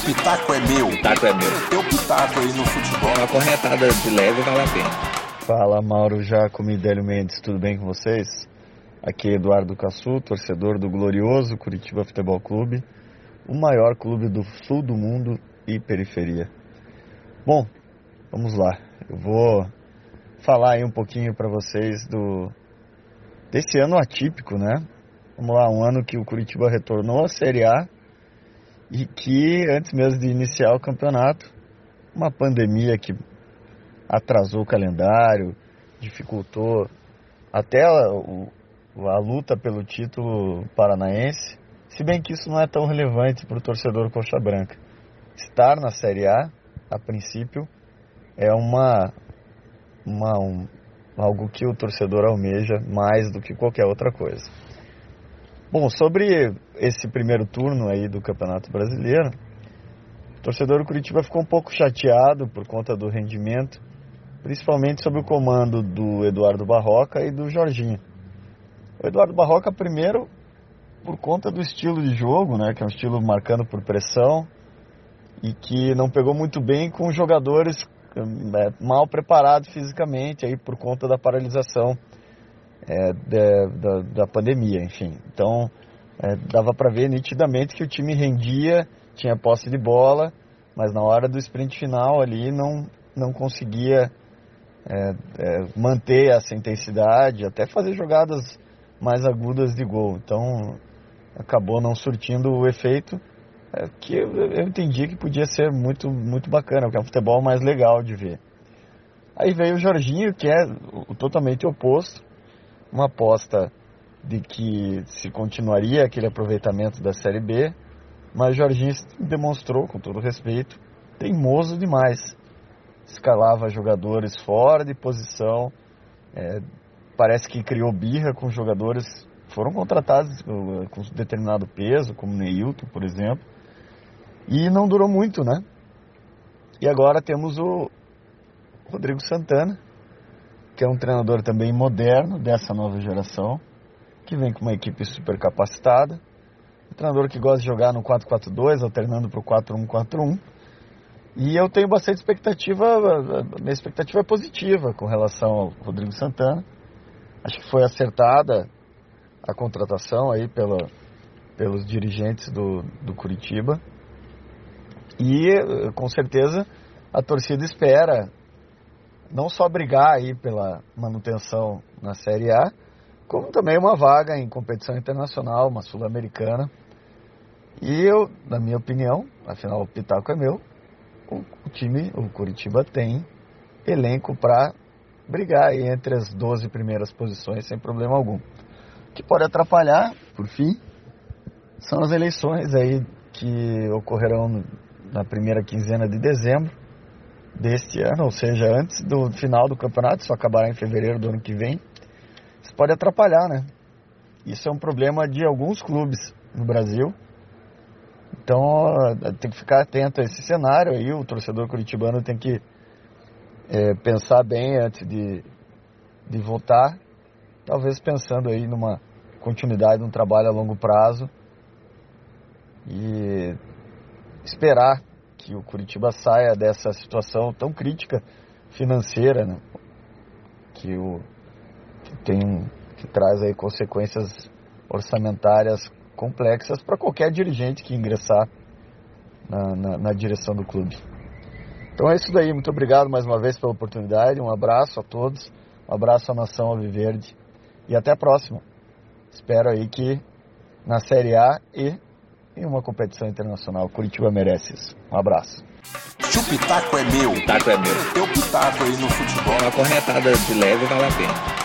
O pitaco é meu. O pitaco é meu. Teu pitaco aí no futebol. Uma corretada de leve vale a pena. Fala Mauro Jacome e Délio Mendes, tudo bem com vocês? Aqui é Eduardo Cassu, torcedor do glorioso Curitiba Futebol Clube, o maior clube do sul do mundo e periferia. Bom, vamos lá. Eu vou falar aí um pouquinho para vocês do desse ano atípico, né? Vamos lá, um ano que o Curitiba retornou à Série A e que antes mesmo de iniciar o campeonato, uma pandemia que atrasou o calendário, dificultou até a, a luta pelo título paranaense, se bem que isso não é tão relevante para o torcedor coxa branca. Estar na Série A, a princípio, é uma, uma um, algo que o torcedor almeja mais do que qualquer outra coisa. Bom, sobre esse primeiro turno aí do Campeonato Brasileiro, o torcedor do Curitiba ficou um pouco chateado por conta do rendimento, principalmente sob o comando do Eduardo Barroca e do Jorginho. O Eduardo Barroca, primeiro, por conta do estilo de jogo, né, que é um estilo marcando por pressão e que não pegou muito bem com jogadores é, mal preparados fisicamente aí por conta da paralisação é, da, da, pandemia, enfim. Então é, dava para ver nitidamente que o time rendia, tinha posse de bola, mas na hora do sprint final ali não, não conseguia é, é, manter essa intensidade, até fazer jogadas mais agudas de gol. Então acabou não surtindo o efeito é, que eu, eu entendi que podia ser muito, muito bacana, que é um futebol mais legal de ver. Aí veio o Jorginho, que é totalmente oposto, uma aposta de que se continuaria aquele aproveitamento da Série B, mas Jorginho demonstrou, com todo respeito, teimoso demais. Escalava jogadores fora de posição, é, parece que criou birra com jogadores que foram contratados com determinado peso, como Neilton, por exemplo, e não durou muito, né? E agora temos o Rodrigo Santana, que é um treinador também moderno dessa nova geração, que vem com uma equipe super capacitada. Um treinador que gosta de jogar no 4-4-2, alternando para o 4-1-4-1. E eu tenho bastante expectativa, minha expectativa é positiva com relação ao Rodrigo Santana. Acho que foi acertada a contratação aí pela, pelos dirigentes do, do Curitiba. E com certeza a torcida espera não só brigar aí pela manutenção na Série A, como também uma vaga em competição internacional, uma sul-americana. E eu, na minha opinião, afinal o pitaco é meu, o, time, o Curitiba tem elenco para brigar entre as 12 primeiras posições sem problema algum. O que pode atrapalhar, por fim, são as eleições aí que ocorrerão na primeira quinzena de dezembro deste ano, ou seja, antes do final do campeonato, só acabará em fevereiro do ano que vem. Isso pode atrapalhar, né? Isso é um problema de alguns clubes no Brasil. Então tem que ficar atento a esse cenário aí. O torcedor curitibano tem que é, pensar bem antes de, de votar. Talvez pensando aí numa continuidade de um trabalho a longo prazo. E esperar que o Curitiba saia dessa situação tão crítica financeira, né? que, o, que tem que traz aí consequências orçamentárias complexas para qualquer dirigente que ingressar na, na, na, direção do clube. Então é isso daí, muito obrigado mais uma vez pela oportunidade, um abraço a todos, um abraço à nação Alviverde e até a próxima. Espero aí que na Série A e em uma competição internacional. Curitiba merece isso. Um abraço. Se o pitaco é meu, o pitaco é meu. Teu pitaco aí no futebol. Uma corretada de leve vale a pena.